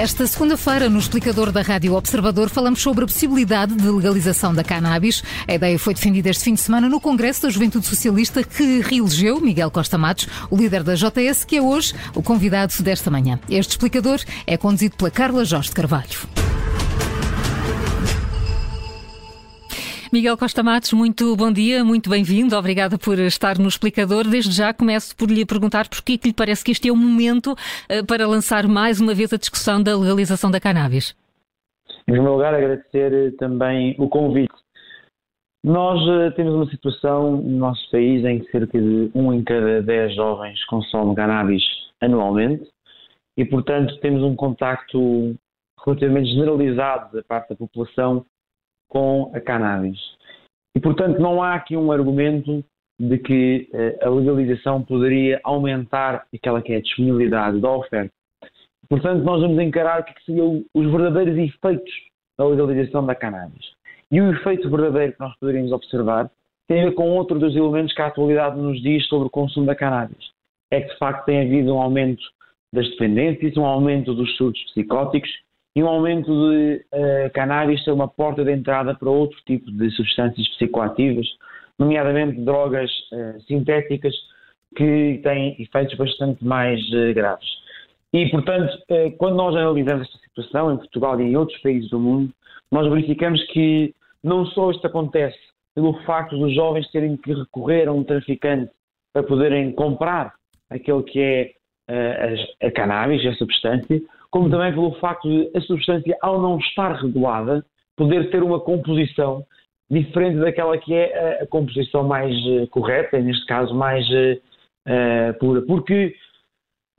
Esta segunda-feira, no explicador da Rádio Observador, falamos sobre a possibilidade de legalização da cannabis. A ideia foi defendida este fim de semana no Congresso da Juventude Socialista, que reelegeu Miguel Costa Matos, o líder da JS, que é hoje o convidado desta manhã. Este explicador é conduzido pela Carla Jorge Carvalho. Miguel Costa Matos, muito bom dia, muito bem-vindo, obrigada por estar no explicador. Desde já começo por lhe perguntar porquê que lhe parece que este é o momento uh, para lançar mais uma vez a discussão da legalização da cannabis. Em primeiro lugar, agradecer eh, também o convite. Nós uh, temos uma situação no nosso país em que cerca de um em cada dez jovens consome cannabis anualmente e, portanto, temos um contacto relativamente generalizado da parte da população com a cannabis. E, portanto, não há aqui um argumento de que eh, a legalização poderia aumentar aquela que é a disponibilidade da oferta. Portanto, nós vamos encarar o que seriam os verdadeiros efeitos da legalização da cannabis. E o efeito verdadeiro que nós poderíamos observar tem a ver com outro dos elementos que a atualidade nos diz sobre o consumo da cannabis. É que, de facto, tem havido um aumento das dependências, um aumento dos surtos psicóticos e um aumento de uh, cannabis ser uma porta de entrada para outro tipo de substâncias psicoativas, nomeadamente drogas uh, sintéticas que têm efeitos bastante mais uh, graves. E, portanto, quando nós analisamos esta situação em Portugal e em outros países do mundo, nós verificamos que não só isto acontece pelo facto dos jovens terem que recorrer a um traficante para poderem comprar aquele que é a, a cannabis, a substância, como também pelo facto de a substância, ao não estar regulada, poder ter uma composição diferente daquela que é a, composição mais uh, correta, neste caso mais uh, pura. Porque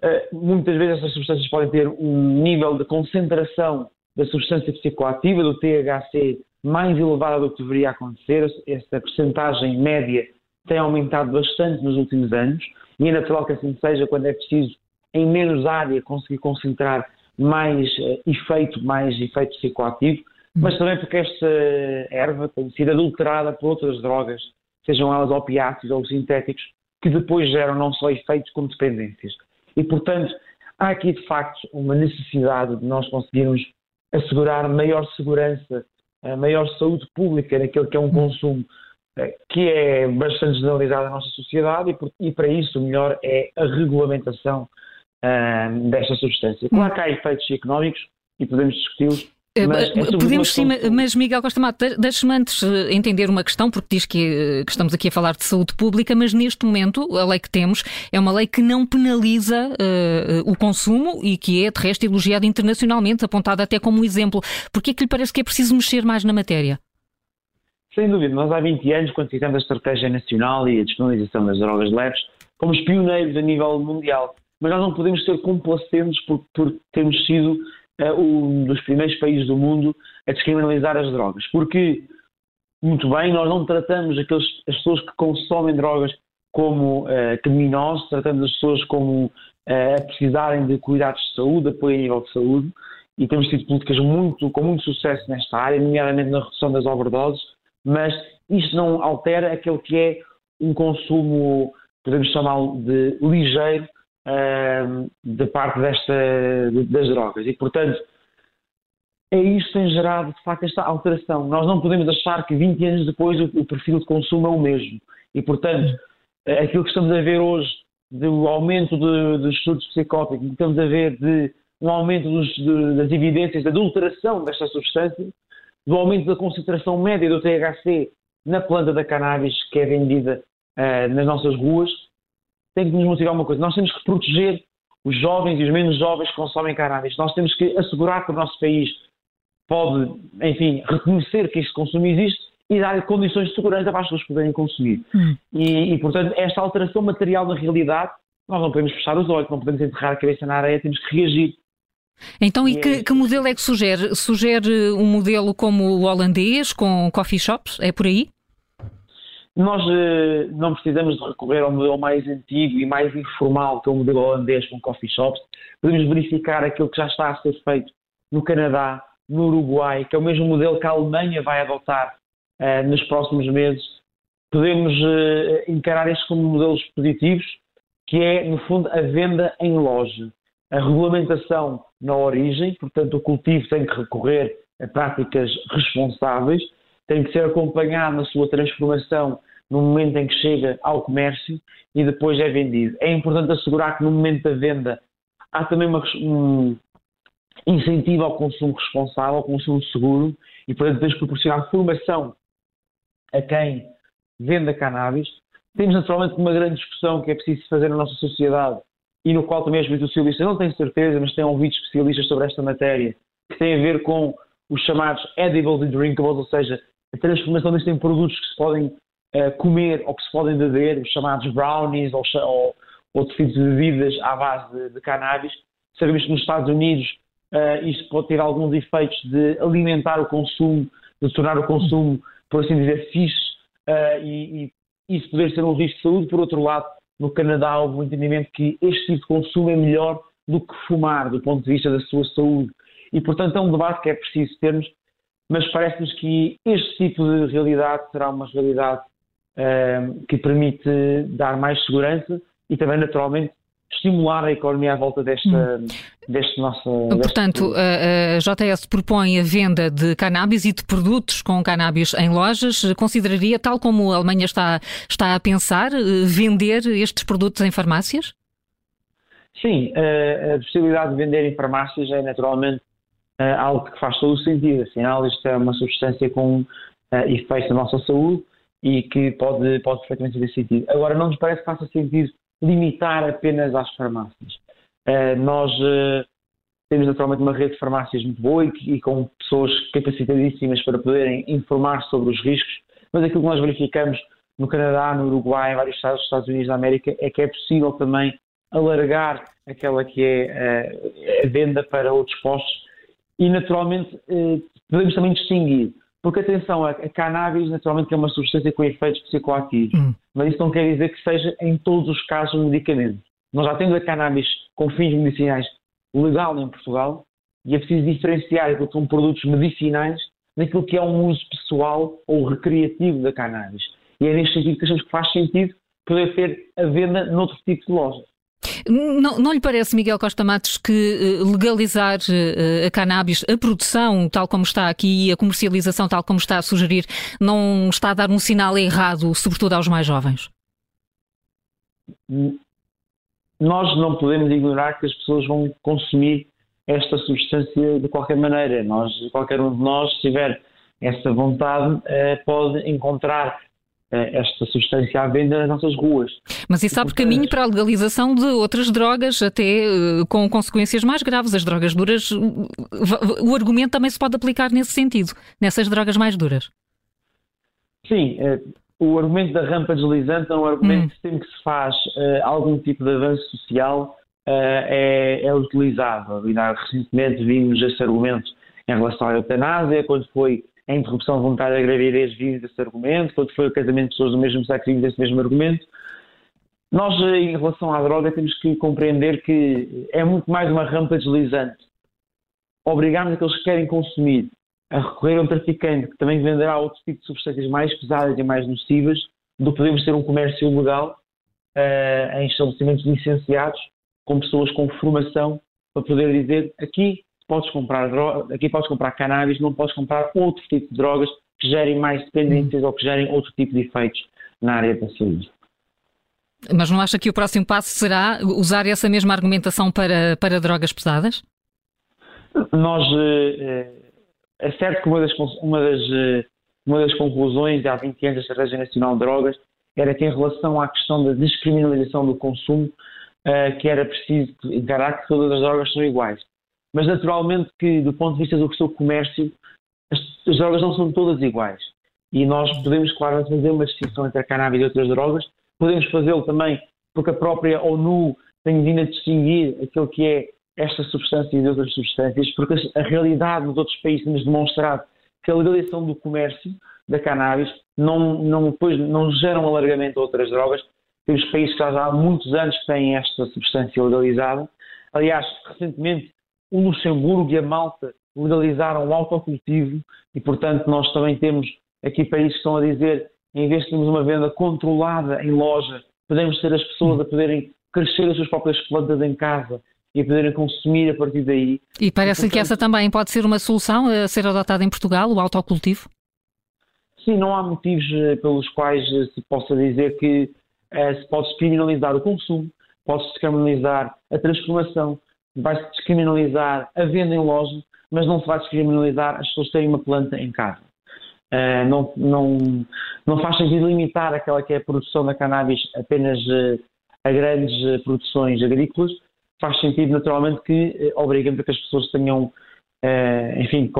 uh, muitas vezes essas substâncias podem ter um nível de concentração da substância psicoativa, do THC, mais elevada do que deveria acontecer. Essa percentagem média tem aumentado bastante nos últimos anos e é natural que assim seja quando é preciso, em menos área, conseguir concentrar mais uh, efeito, mais efeito psicoativo, mas também porque esta erva tem sido adulterada por outras drogas, sejam elas opiáceos ou sintéticos, que depois geram não só efeitos como dependências. E, portanto, há aqui de facto uma necessidade de nós conseguirmos assegurar maior segurança, maior saúde pública naquele que é um consumo eh, que é bastante generalizado na nossa sociedade e, e para isso o melhor é a regulamentação uh, desta substância. Claro que há efeitos económicos e podemos discuti-los. Eh, mas, é Podemos sim, mas Miguel Costa Mato, deixe-me antes eh, entender uma questão, porque diz que, que, estamos aqui a falar de saúde pública, mas neste momento a lei que temos é uma lei que não penaliza uh, o consumo e que é de resto elogiada internacionalmente, apontada até como exemplo. Por que é que lhe parece que é preciso mexer mais na matéria? Sem dúvida, nós há 20 anos, quando fizemos a estratégia nacional e a disponibilização das drogas leves, fomos pioneiros a nível mundial mas nós não podemos ser complacentes por, por termos sido uh, um dos primeiros países do mundo a descriminalizar as drogas. Porque, muito bem, nós não tratamos aqueles, as pessoas que consomem drogas como uh, criminosos, tratamos as pessoas como uh, a precisarem de cuidados de saúde, apoio a nível de saúde, e temos tido políticas muito, com muito sucesso nesta área, nomeadamente na redução das overdoses, mas isto não altera aquele que é um consumo, podemos chamá-lo de ligeiro, uh, da parte desta, das drogas. E, portanto, é isso que tem gerado, de facto, esta alteração. Nós não podemos achar que 20 anos depois o, o perfil de consumo é o mesmo. E, portanto, aquilo que estamos a ver hoje do aumento de, dos estudos psicóticos, que estamos a ver de um aumento dos, de, das evidências da adulteração desta substância, do aumento da concentração média do THC na planta da cannabis que é vendida uh, nas nossas ruas, tem que nos motivar uma coisa. Nós temos que proteger os jovens e os menos jovens que consomem cannabis. Nós temos que assegurar que o nosso país pode, enfim, reconhecer que este consumo existe e dar condições de segurança para as pessoas poderem consumir. Hum. E, e, portanto, esta alteração material da realidade, nós não podemos fechar os olhos, não podemos enterrar a cabeça na areia, temos que reagir. Então, e, que, é que, modelo é que sugere? Sugere um modelo como o holandês, com coffee shops? É por aí? Nós eh, não precisamos de recorrer ao modelo mais antigo e mais informal, que é o modelo holandês com coffee shops. Podemos verificar aquilo que já está a ser feito no Canadá, no Uruguai, que é o mesmo modelo que a Alemanha vai adotar uh, nos próximos meses. Podemos uh, encarar estes como modelos positivos, que é, no fundo, a venda em loja. a regulamentação na origem, portanto, o cultivo tem que recorrer a práticas responsáveis, tem que ser acompanhado na sua transformação no momento em que chega ao comércio e depois é vendido. É importante assegurar que no momento da venda há também uma, um incentivo ao consumo responsável, ao consumo seguro e, temos que proporcionar formação a quem vende a cannabis. Temos naturalmente uma grande discussão que é preciso fazer na nossa sociedade e no qual também as especialistas, não tenho certeza, mas tenho ouvido especialistas sobre esta matéria, que tem a ver com os chamados edibles e drinkables, ou seja, a transformação disto em produtos que se podem uh, comer ou que se podem beber, os chamados brownies ou, ou outros tipos de bebidas à base de, de cannabis. Sabemos que nos Estados Unidos uh, isto pode ter alguns efeitos de alimentar o consumo, de tornar o consumo, por assim dizer, fixe uh, e, e isso poder ser um risco de saúde. Por outro lado, no Canadá houve um entendimento que este tipo de consumo é melhor do que fumar, do ponto de vista da sua saúde. E, portanto, é um debate que é preciso termos, mas parece-nos que este tipo de realidade será uma realidade uh, que permite dar mais segurança e também, naturalmente, estimular a economia à volta desta, hum. deste nosso. Portanto, a, a JS propõe a venda de cannabis e de produtos com cannabis em lojas. Consideraria, tal como a Alemanha está, está a pensar, eh, vender estes produtos em farmácias? Sim, a, a possibilidade de vender em farmácias é naturalmente eh, algo que faz todo o sentido. Afinal, isto é uma substância com uh, efeitos na nossa saúde e que pode, pode perfeitamente fazer sentido. Agora, não nos parece que faça sentido limitar apenas às farmácias. Uh, nós uh, temos naturalmente uma rede de farmácias muito boa e, e, com pessoas capacitadíssimas para poderem informar sobre os riscos, mas aquilo que nós verificamos no Canadá, no Uruguai, em vários estados dos Estados Unidos da América, é que é possível também alargar aquela que é uh, a venda para outros postos e naturalmente podemos também distinguir porque, atenção, a, a cannabis naturalmente é uma substância com efeitos psicoativos, hum. mas isso não quer dizer que seja em todos os casos um medicamento. Nós já temos a cannabis com fins medicinais legal em Portugal e é preciso diferenciar aquilo que são produtos medicinais daquilo que é um uso pessoal ou recreativo da cannabis. E é neste sentido que achamos que faz sentido poder ter a venda noutro tipo de lojas. Não, não lhe parece, Miguel Costa Matos, que eh, legalizar eh, a cannabis, a produção tal como está aqui e a comercialização tal como está a sugerir, não está a dar um sinal errado, sobretudo aos mais jovens? Nós não podemos ignorar que as pessoas vão consumir esta substância de qualquer maneira. Nós, qualquer um de nós, se tiver essa vontade, eh, pode encontrar esta substância à venda nas nossas ruas. Mas isso abre caminho para a legalização de outras drogas, até eh, com consequências mais graves. As drogas duras, o argumento também se pode aplicar nesse sentido, nessas drogas mais duras. Sim, eh, o argumento da rampa deslizante é um argumento hum. que sempre que se faz algum tipo de avanço social é, é utilizado. E recentemente vimos esse argumento em relação à eutanásia, quando foi a interrupção voluntária da gravidez vive desse argumento, quando foi o casamento de pessoas do mesmo sexo vive desse mesmo argumento. Nós, eh, em relação à droga, temos que compreender que é muito mais uma rampa deslizante. Obrigarmos aqueles que querem consumir a recorrer a um traficante que também venderá outro tipo de substâncias mais pesadas e mais nocivas, do que podemos ter um comércio ilegal uh, em estabelecimentos licenciados, com pessoas com formação, para poder dizer aqui podes comprar aqui podes comprar cannabis, não podes comprar outro tipo de drogas que gerem mais dependências ou que gerem outro tipo de efeitos na área da saúde. Mas não acha que o próximo passo será usar essa mesma argumentação para, para drogas pesadas? Nós, eh, é certo que uma das, uma das, eh, uma das conclusões há 20 anos da Estratégia Nacional de Drogas era que em relação à questão da descriminalização do consumo, eh, que era preciso encarar que todas as drogas são iguais mas naturalmente que, do ponto de vista do seu comércio, as, as drogas não são todas iguais. E nós podemos, claro, fazer uma distinção entre a cannabis e outras drogas. Podemos fazê-lo também porque a própria ONU tem vindo a distinguir aquilo que é esta substância e de outras substâncias, porque a realidade nos outros países nos demonstrado que a legalização do comércio da cannabis não, não, depois, não gera um alargamento a outras drogas. Temos países que já há muitos anos têm esta substância legalizada. Aliás, recentemente o Luxemburgo e a Malta legalizaram o autocultivo e, portanto, nós também temos aqui países que estão a dizer, em vez de termos uma venda controlada em loja, podemos ter as pessoas a poderem crescer as suas próprias plantas em casa e a poderem consumir a partir daí. E parece e, portanto, que essa também pode ser uma solução a ser adotada em Portugal, o autocultivo? Sim, não há motivos eh, pelos quais eh, se possa dizer que eh, se pode descriminalizar o consumo, pode-se descriminalizar a transformação, vai-se descriminalizar a venda em loja, mas não se vai descriminalizar as pessoas terem uma planta em casa. Uh, não, não, não faz sentido limitar aquela que é a produção da cannabis apenas uh, a grandes uh, produções agrícolas. Faz sentido, naturalmente, que uh, obriguemos a que as pessoas tenham, enfim,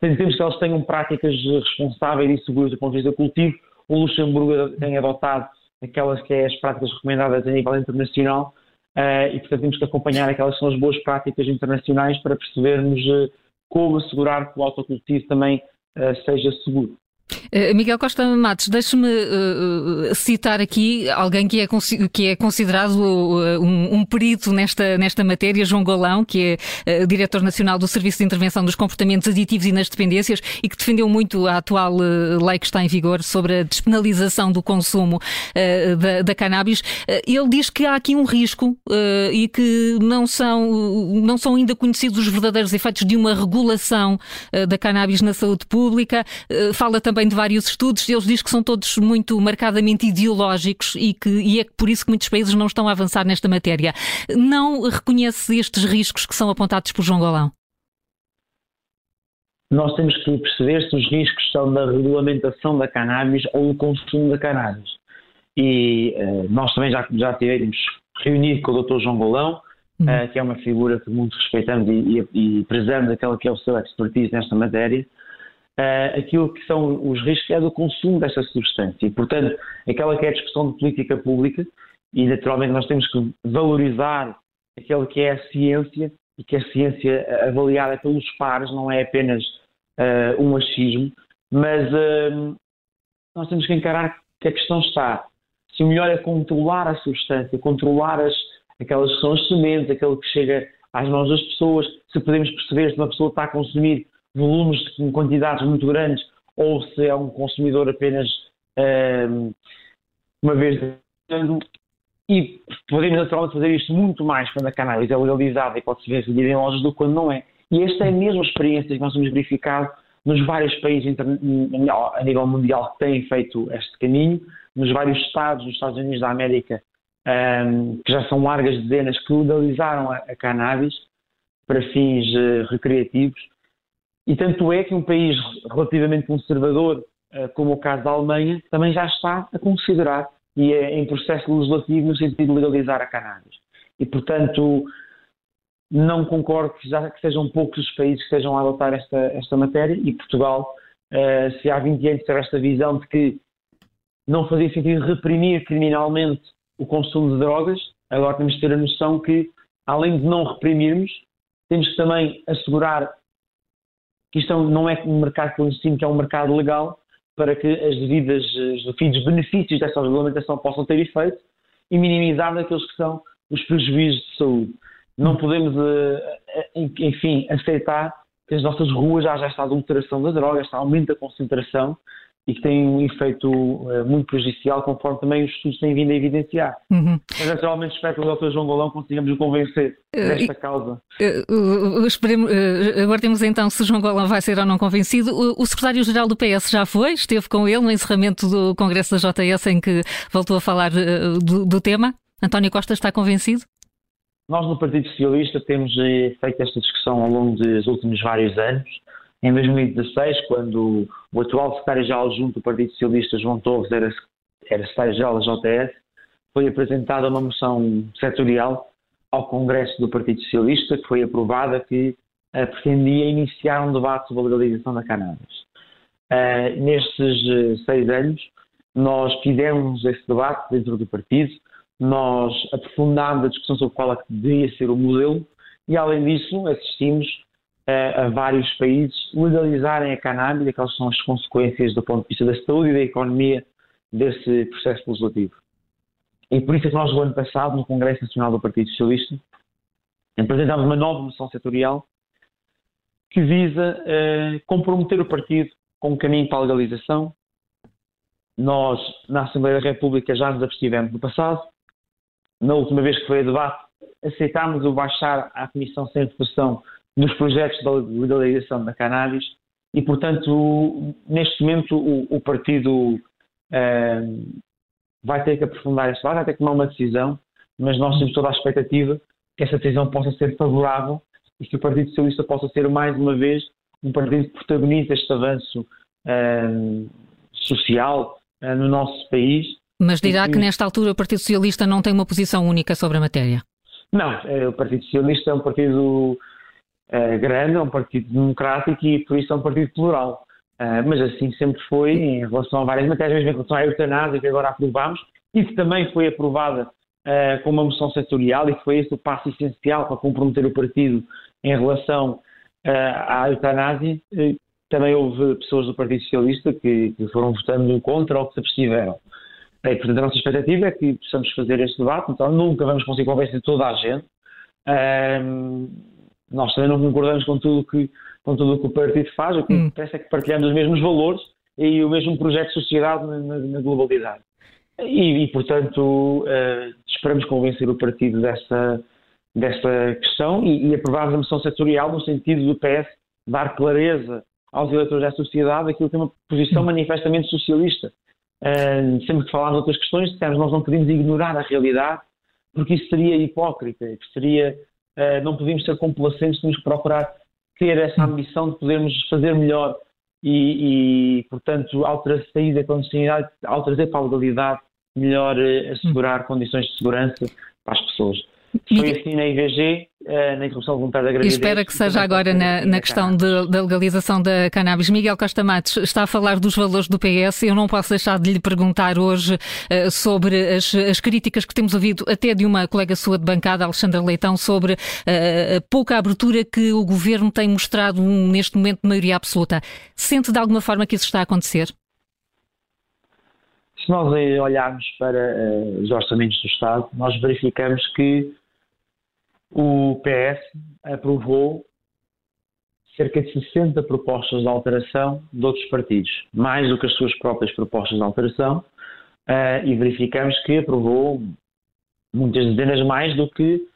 temos que elas tenham práticas responsáveis e seguras do ponto de vista do cultivo. O Luxemburgo tem adotado aquelas que é as práticas recomendadas a nível internacional e, portanto, temos que acompanhar aquelas que são as boas práticas internacionais para percebermos como assegurar que o autocultivo também seja seguro. Eh, Miguel Costa Matos, deixe-me uh, citar aqui alguém que é, que é considerado uh, um, um, perito nesta, nesta matéria, João Golão, que é uh, diretor nacional do Serviço de Intervenção dos Comportamentos Aditivos e nas Dependências e que defendeu muito a atual lei que está em vigor sobre a despenalização do consumo da, da, cannabis. ele diz que há aqui um risco e que não são, não são ainda conhecidos os verdadeiros efeitos de uma regulação da cannabis na saúde pública. fala também também de vários estudos, eles dizem que são todos muito marcadamente ideológicos e, que, e é por isso que muitos países não estão a avançar nesta matéria. Não reconhece estes riscos que são apontados por João Golão? Nós temos que perceber se os riscos são da regulamentação da cannabis ou do consumo da cannabis. E uh, nós também já, já tivemos reunido com o Dr. João Golão, uhum. uh, que é uma figura que muito respeitamos e, e, e prezamos aquela que é o seu expertise nesta matéria uh, aquilo que são os riscos é do consumo dessa substância. E, portanto, aquela que é a discussão de política pública, e naturalmente nós temos que valorizar aquilo que é a ciência, e que a ciência avaliada pelos pares não é apenas uh, um achismo, mas uh, nós temos que encarar que a questão está se o melhor é controlar a substância, controlar as, aquelas que são as sementes, aquilo que chega às mãos das pessoas, se podemos perceber se uma pessoa está a consumir volumes em quantidades muito grandes ou se é um consumidor apenas um, uma vez e podemos naturalmente fazer isto muito mais quando a cannabis é legalizada e pode ser vendida em lojas do que quando não é. E esta é a mesma experiência que nós temos verificado nos vários países a nível mundial que têm feito este caminho, nos vários estados, nos Estados Unidos da América, um, que já são largas dezenas, que legalizaram a, a cannabis para fins uh, recreativos e tanto é que um país relativamente conservador, eh, como o caso da Alemanha, também já está a considerar e é em processo legislativo no sentido de legalizar a cannabis. E, portanto, não concordo que, já, que sejam poucos os países que estejam a adotar esta, esta matéria e Portugal, uh, se há 20 anos teve esta visão de que não fazia sentido reprimir criminalmente o consumo de drogas, agora temos de ter a noção que, além de não reprimirmos, temos que também assegurar que isto não é um mercado clandestino, que é um mercado legal, para que as devidas, os devidos benefícios dessa regulamentação possam ter efeito e minimizar aqueles que são os prejuízos de saúde. Não podemos, eh, eh, enfim, aceitar que as nossas ruas já já esta adulteração da droga, esta aumento da concentração e que tem um efeito uh, muito prejudicial, conforme também os estudos têm vindo a evidenciar. Uhum. Mas naturalmente espero que o Dr. João Golão consigamos o convencer uh, desta uh, causa. Esperemos, agora temos então se João Golão vai ser ou não convencido. O, secretário-geral do PS já foi, esteve com ele no encerramento do Congresso da JS em que voltou a falar do, do tema. António Costa está convencido? Nós no Partido Socialista temos feito esta discussão ao longo dos últimos vários anos em 2016, quando o atual secretário-geral junto do Partido Socialista, João Torres, era, era secretário-geral da JTS, foi apresentada uma moção setorial ao Congresso do Partido Socialista, que foi aprovada, que uh, pretendia iniciar um debate sobre a legalização da cannabis. Uh, nestes uh, seis anos, nós fizemos esse debate dentro do partido, nós aprofundámos a discussão sobre qual é que deveria ser o modelo e, além disso, assistimos a, a vários países legalizarem a cannabis, aquelas são as consequências do ponto de vista da saúde e da economia desse processo legislativo. E por isso é que nós, no ano passado, no Congresso Nacional do Partido Socialista, apresentámos uma nova moção setorial que visa uh, comprometer o partido com um caminho para a legalização. Nós, na Assembleia da República, já nos abstivemos no passado. Na última vez que foi a debate, aceitámos o baixar à Comissão sem votação dos projetos de legalização da cannabis e, portanto, neste momento o, o partido uh, vai ter que aprofundar este lado, vai ter que tomar uma decisão, mas nós temos toda a expectativa que essa decisão possa ser favorável e que o Partido Socialista possa ser mais uma vez um partido que protagoniza este avanço uh, social uh, no nosso país. Mas dirá que nesta altura o Partido Socialista não tem uma posição única sobre a matéria? Não, o Partido Socialista é um partido uh, grande, é um partido democrático e por isso é um partido plural. Uh, mas assim sempre foi em relação a várias matérias, mesmo em relação à eutanásia que agora aprovamos e que também foi aprovada uh, com uma moção setorial e foi esse o passo essencial para comprometer o partido em relação à eutanásia. também houve pessoas do Partido Socialista que, que foram votando contra ou que se abstiveram. E, portanto, a nossa expectativa é que possamos fazer este debate, então nunca vamos conseguir convencer toda a gente. Nós também não concordamos com tudo que, com tudo que o partido faz, o que hum. parece é que partilhamos os mesmos valores e o mesmo projeto de sociedade na, na, na globalidade. E, e portanto, uh, esperamos convencer o partido dessa, dessa questão e, e aprovarmos a moção setorial no sentido do PS dar clareza aos eleitores da sociedade aquilo que é uma posição hum. manifestamente socialista. Uh, sempre que falámos outras questões, dissemos nós não podemos ignorar a realidade, porque isso seria hipócrita, seria uh, não podemos ser complacentes, temos que procurar ter essa hum. ambição de podermos fazer melhor e, e portanto, ao trazer sair da clandestinidade, ao trazer para a legalidade, melhor uh, assegurar condições de segurança para as pessoas. Foi assim na IVG, eh, na interrupção voluntária da gravidez. E espera que seja agora na, na questão de, da legalização da cannabis. Miguel Costa Matos está a falar dos valores do PS. Eu não posso deixar de lhe perguntar hoje uh, sobre as, as, críticas que temos ouvido até de uma colega sua de bancada, Alexandra Leitão, sobre uh, a pouca abertura que o governo tem mostrado neste momento de maioria absoluta. Sente de alguma forma que isso está a acontecer? Se nós olharmos para uh, os orçamentos do Estado, nós verificamos que o PS aprovou cerca de 60 propostas de alteração de outros partidos, mais do que as suas próprias propostas de alteração, uh, e verificamos que aprovou muitas dezenas mais do que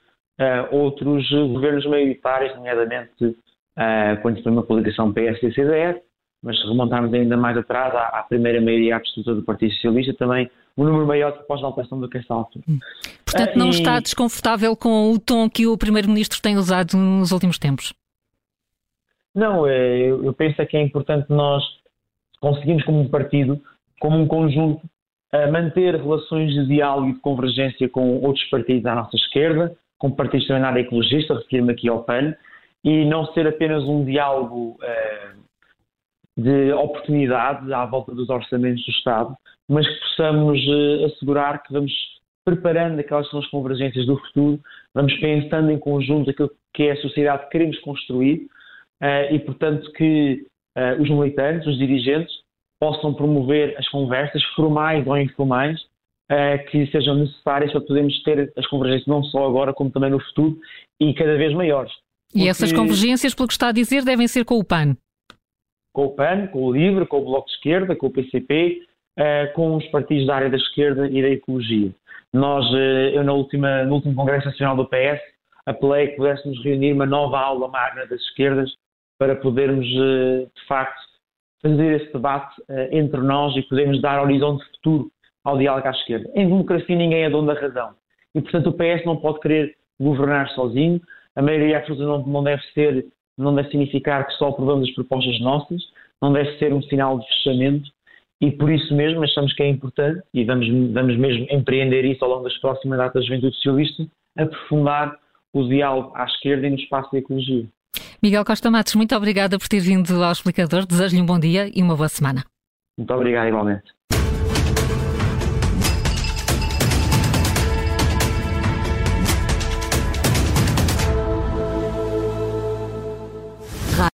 uh, outros governos maioritários, nomeadamente uh, quando foi uma coligação PS-CDR, mas se remontarmos ainda mais atrás à, à primeira maioria absoluta do Partido Socialista, também um número maior de propostas de alteração do que esta altura. Hum. Portanto, não uh, está desconfortável com o tom que o Primeiro-Ministro tem usado nos últimos tempos? Não, eh, eu penso que é importante nós conseguirmos, como um partido, como um conjunto, manter relações de diálogo e de convergência com outros partidos à nossa esquerda, com partidos também na área ecologista, refiro-me aqui ao PAN, e não ser apenas um diálogo uh, de oportunidades à volta dos orçamentos do Estado, mas que possamos uh, assegurar que vamos preparando aquelas são as convergências do futuro, vamos pensando em conjunto aquilo que é a sociedade que queremos construir uh, e, portanto, que uh, os militantes, os dirigentes, possam promover as conversas formais ou informais que sejam necessárias para podermos ter as convergências não só agora, como também no futuro e cada vez maiores. Porque... E essas convergências, pelo que está a dizer, devem ser com o PAN? Com o PAN, com o LIVRE, com o Bloco de Esquerda, com o PCP, uh, com os partidos da área da esquerda e da ecologia. Nós, uh, eu na última, no último Congresso Nacional do PS, apelei que pudéssemos reunir uma nova aula magna das esquerdas para podermos, uh, de facto, fazer esse debate entre nós e podermos dar horizonte futuro ao diálogo à esquerda. Em democracia ninguém é dono da razão. E, portanto, o PS não pode querer governar sozinho. A maioria absoluta não, não deve ser, não deve significar que só aprovamos as propostas nossas, não deve ser um sinal de fechamento e por isso mesmo achamos que é importante e vamos, vamos mesmo empreender isso ao longo das próximas datas da Juventude Socialista, aprofundar o diálogo à esquerda e no espaço da ecologia. Miguel Costa Matos, muito obrigada por ter vindo ao explicador. Desejo-lhe um bom dia e uma boa semana. Muito obrigado, igualmente.